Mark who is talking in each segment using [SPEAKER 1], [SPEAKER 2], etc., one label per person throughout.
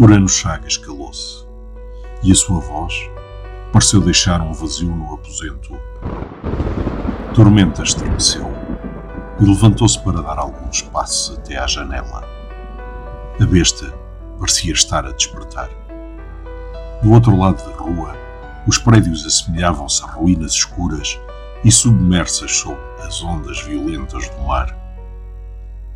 [SPEAKER 1] Urano Chagas calou-se e a sua voz pareceu deixar um vazio no aposento. Tormenta estremeceu e levantou-se para dar alguns passos até à janela. A besta parecia estar a despertar. Do outro lado da rua, os prédios assemelhavam-se a ruínas escuras e submersas sob as ondas violentas do mar.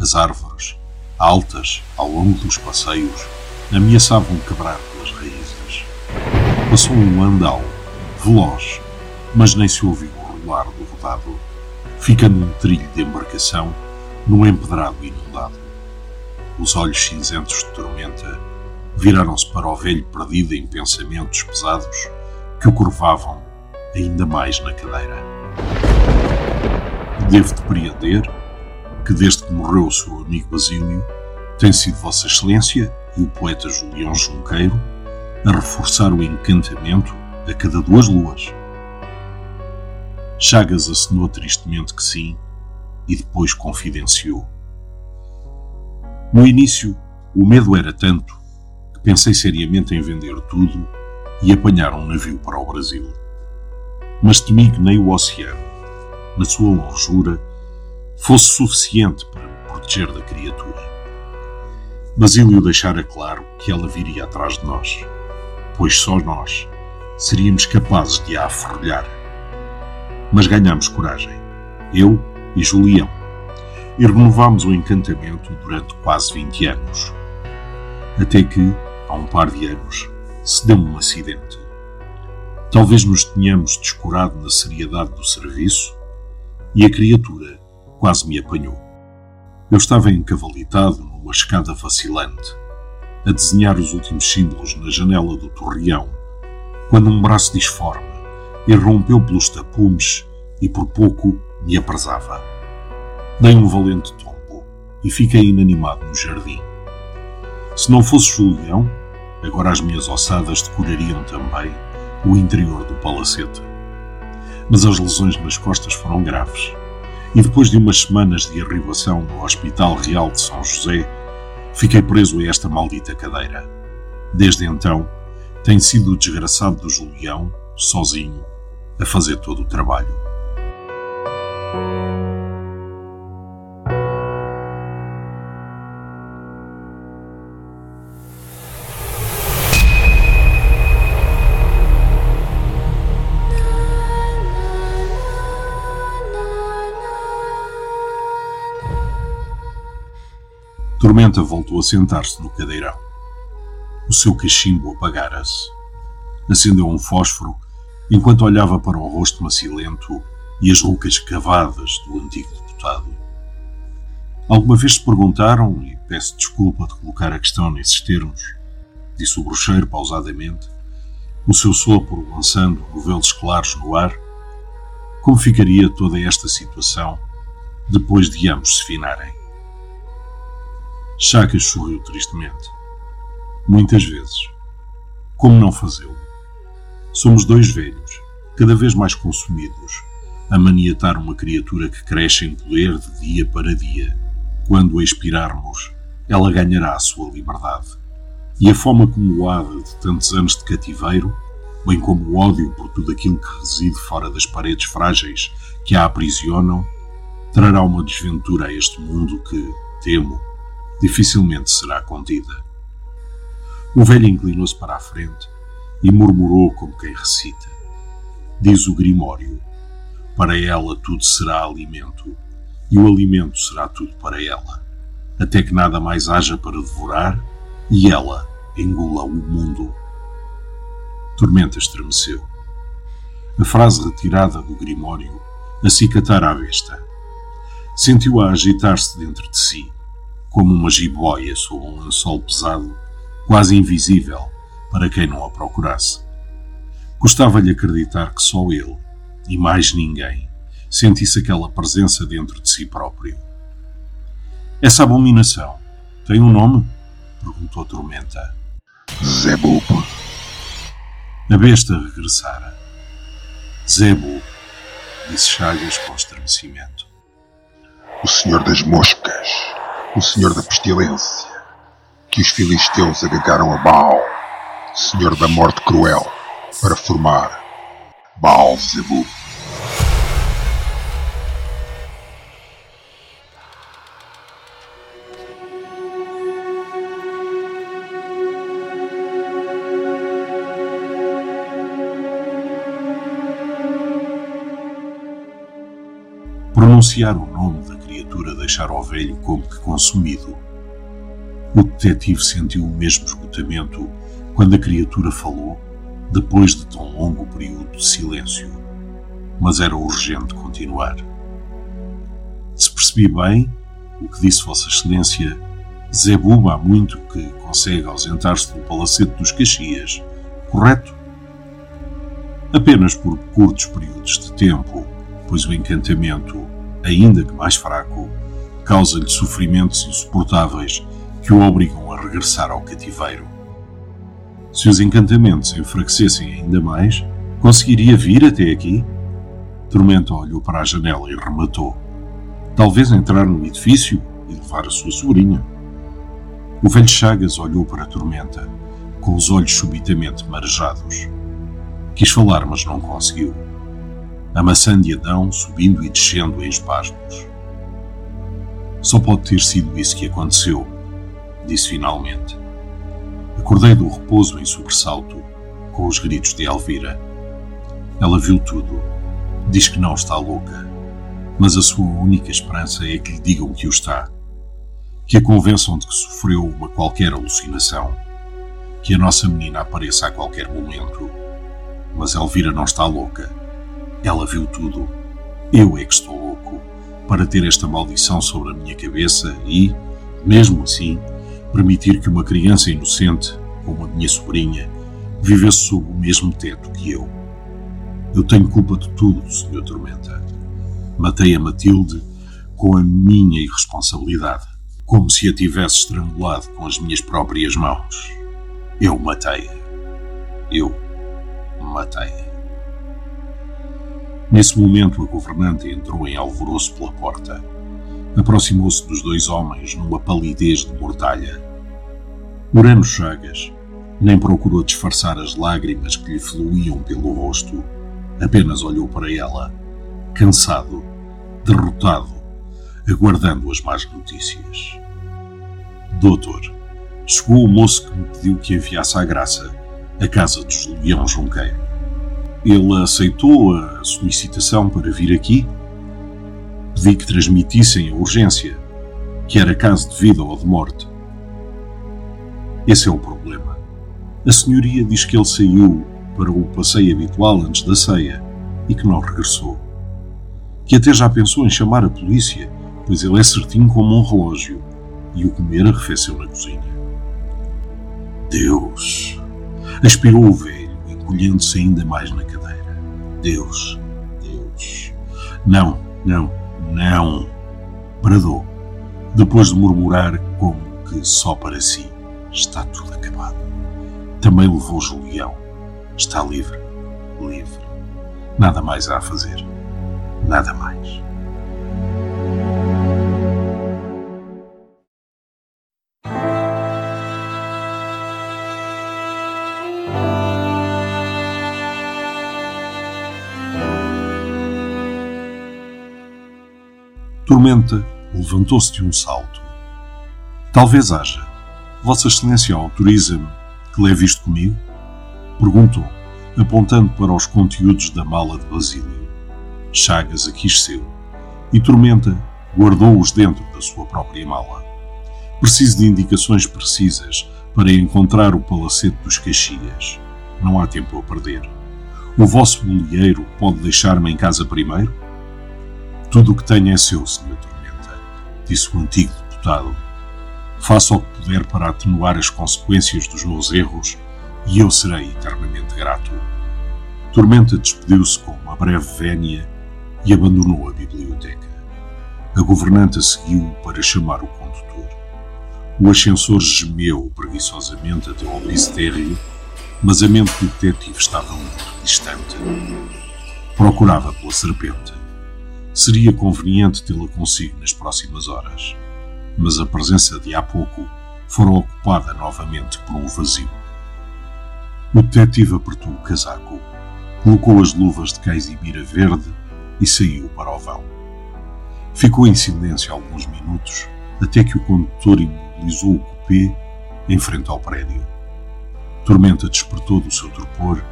[SPEAKER 1] As árvores, altas ao longo dos passeios, ameaçavam quebrar pelas raízes. Passou um andal, veloz, mas nem se ouviu o rolar do rodado, ficando um trilho de embarcação num empedrado inundado. Os olhos cinzentos de tormenta viraram-se para o velho perdido em pensamentos pesados que o curvavam ainda mais na cadeira. Devo depreender que, desde que morreu o seu amigo Basílio, tem sido Vossa Excelência e o poeta Julião Junqueiro a reforçar o encantamento a cada duas luas. Chagas acenou tristemente que sim e depois confidenciou. No início, o medo era tanto que pensei seriamente em vender tudo e apanhar um navio para o Brasil. Mas temi que nem o oceano, na sua longura, fosse suficiente para me proteger da criatura. Basílio deixara claro que ela viria atrás de nós, pois só nós seríamos capazes de a aferrolhar. Mas ganhamos coragem, eu e Julião, e renovámos o encantamento durante quase 20 anos. Até que, há um par de anos, se deu um acidente. Talvez nos tenhamos descurado na seriedade do serviço e a criatura quase me apanhou. Eu estava encavalitado uma escada vacilante, a desenhar os últimos símbolos na janela do torreão, quando um braço disforme irrompeu pelos tapumes e por pouco me apresava. Dei um valente tombo e fiquei inanimado no jardim. Se não fosse Julião, agora as minhas ossadas decorariam também o interior do palacete. Mas as lesões nas costas foram graves e depois de umas semanas de arribação no Hospital Real de São José, fiquei preso a esta maldita cadeira. Desde então, tem sido o desgraçado do Julião, sozinho, a fazer todo o trabalho. Tormenta voltou a sentar-se no cadeirão. O seu cachimbo apagara-se. Acendeu um fósforo enquanto olhava para o rosto macilento e as rucas cavadas do antigo deputado. Alguma vez se perguntaram, e peço desculpa de colocar a questão nesses termos, disse o bruxeiro pausadamente, o seu sopro lançando novelos claros no ar, como ficaria toda esta situação depois de ambos se finarem? Chagas sorriu tristemente. Muitas vezes. Como não fazê-lo? Somos dois velhos, cada vez mais consumidos, a maniatar uma criatura que cresce em poder de dia para dia. Quando a expirarmos, ela ganhará a sua liberdade. E a fome acumulada de tantos anos de cativeiro, bem como o ódio por tudo aquilo que reside fora das paredes frágeis que a aprisionam, trará uma desventura a este mundo que, temo, dificilmente será contida. O velho inclinou-se para a frente e murmurou como quem recita. Diz o Grimório: Para ela tudo será alimento, e o alimento será tudo para ela, até que nada mais haja para devorar e ela engula o mundo. Tormenta estremeceu. A frase retirada do Grimório acicatara à vista. Sentiu-a agitar-se dentro de si, como uma jiboia sob um lençol pesado, quase invisível para quem não a procurasse. Gostava-lhe acreditar que só ele, e mais ninguém, sentisse aquela presença dentro de si próprio. Essa abominação tem um nome? perguntou Tormenta.
[SPEAKER 2] Zebub.
[SPEAKER 1] A besta regressara. Zebub, disse Chagas com estremecimento.
[SPEAKER 2] O senhor das moscas, o senhor da pestilência, que os filisteus agregaram a Baal, senhor da morte cruel, para formar Baal Zebub.
[SPEAKER 1] Pronunciar o nome da criatura deixara o velho como que consumido. O detetive sentiu o mesmo esgotamento quando a criatura falou, depois de tão longo período de silêncio. Mas era urgente continuar. Se percebi bem o que disse Vossa Excelência, Zebuba há muito que consegue ausentar-se do Palacete dos Caxias, correto? Apenas por curtos períodos de tempo, pois o encantamento, ainda que mais fraco, causa-lhe sofrimentos insuportáveis que o obrigam a regressar ao cativeiro. Se os encantamentos enfraquecessem ainda mais, conseguiria vir até aqui? Tormenta olhou para a janela e rematou. Talvez entrar no edifício e levar a sua sobrinha. O velho Chagas olhou para a Tormenta, com os olhos subitamente marejados. Quis falar, mas não conseguiu a maçã de Adão subindo e descendo em espasmos. Só pode ter sido isso que aconteceu, disse finalmente. Acordei do repouso em sobressalto, com os gritos de Elvira. Ela viu tudo. Diz que não está louca, mas a sua única esperança é que lhe digam que o está. Que a convençam de que sofreu uma qualquer alucinação. Que a nossa menina apareça a qualquer momento. Mas Elvira não está louca ela viu tudo. Eu é que estou louco para ter esta maldição sobre a minha cabeça e, mesmo assim, permitir que uma criança inocente, como a minha sobrinha, vivesse sob o mesmo teto que eu. Eu tenho culpa de tudo, Sr. Tormenta. Matei a Matilde com a minha irresponsabilidade, como se a tivesse estrangulado com as minhas próprias mãos. Eu matei-a. Eu matei-a. Nesse momento, a governante entrou em alvoroço pela porta. Aproximou-se dos dois homens numa palidez de mortalha. Moreno Chagas nem procurou disfarçar as lágrimas que lhe fluíam pelo rosto. Apenas olhou para ela, cansado, derrotado, aguardando as más notícias. Doutor, chegou o moço que me pediu que enviasse à graça a casa de Julião Junqueiro. Ele aceitou a solicitação para vir aqui. Pedi que transmitissem a urgência, que era caso de vida ou de morte. Esse é o problema. A senhoria diz que ele saiu para o passeio habitual antes da ceia e que não regressou. Que até já pensou em chamar a polícia, pois ele é certinho como um relógio e o comer arrefeceu na cozinha. Deus! Aspirou o velho encolhendo-se ainda mais na cadeira. Deus, Deus. Não, não, não. Bradou, depois de murmurar como que só para si. Está tudo acabado. Também levou Julião. Está livre, livre. Nada mais há a fazer. Nada mais. Tormenta levantou-se de um salto. Talvez haja. Vossa Excelência autoriza-me que leve isto comigo? Perguntou, apontando para os conteúdos da mala de Basílio. Chagas aqueceu e Tormenta guardou-os dentro da sua própria mala. Preciso de indicações precisas para encontrar o palacete dos Caxias. Não há tempo a perder. O vosso bolieiro pode deixar-me em casa primeiro? Tudo o que tenho é seu, Sr. Tormenta, disse o antigo deputado. Faça o que puder para atenuar as consequências dos meus erros e eu serei eternamente grato. Tormenta despediu-se com uma breve vénia e abandonou a biblioteca. A governanta seguiu para chamar o condutor. O ascensor gemeu preguiçosamente até ao piso térreo, mas a mente do detetive estava muito distante. Procurava pela serpente. Seria conveniente tê-la consigo nas próximas horas, mas a presença de há pouco fora ocupada novamente por um vazio. O detetive apertou o casaco, colocou as luvas de caizibira verde e saiu para o vão. Ficou em silêncio alguns minutos até que o condutor imobilizou o cupê em frente ao prédio. Tormenta despertou do seu torpor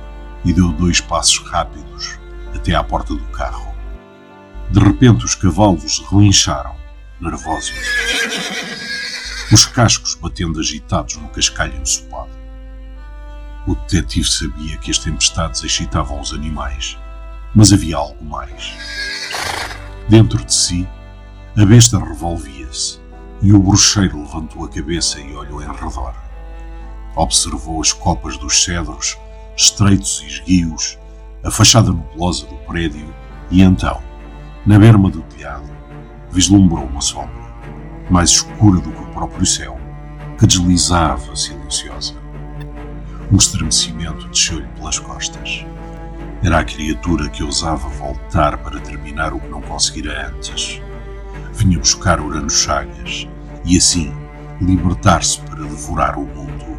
[SPEAKER 1] e deu dois passos rápidos até à porta do carro. De repente os cavalos relincharam, nervosos. Os cascos batendo agitados no cascalho ensopado. O detetive sabia que as tempestades excitavam os animais, mas havia algo mais. Dentro de si, a besta revolvia-se e o bruxeiro levantou a cabeça e olhou em redor. Observou as copas dos cedros, estreitos e esguios, a fachada nebulosa do prédio e então, na berma do telhado, vislumbrou uma sombra, mais escura do que o próprio céu, que deslizava silenciosa. Um estremecimento desceu-lhe pelas costas. Era a criatura que ousava voltar para terminar o que não conseguira antes. Vinha buscar Urano Chagas e assim libertar-se para devorar o mundo.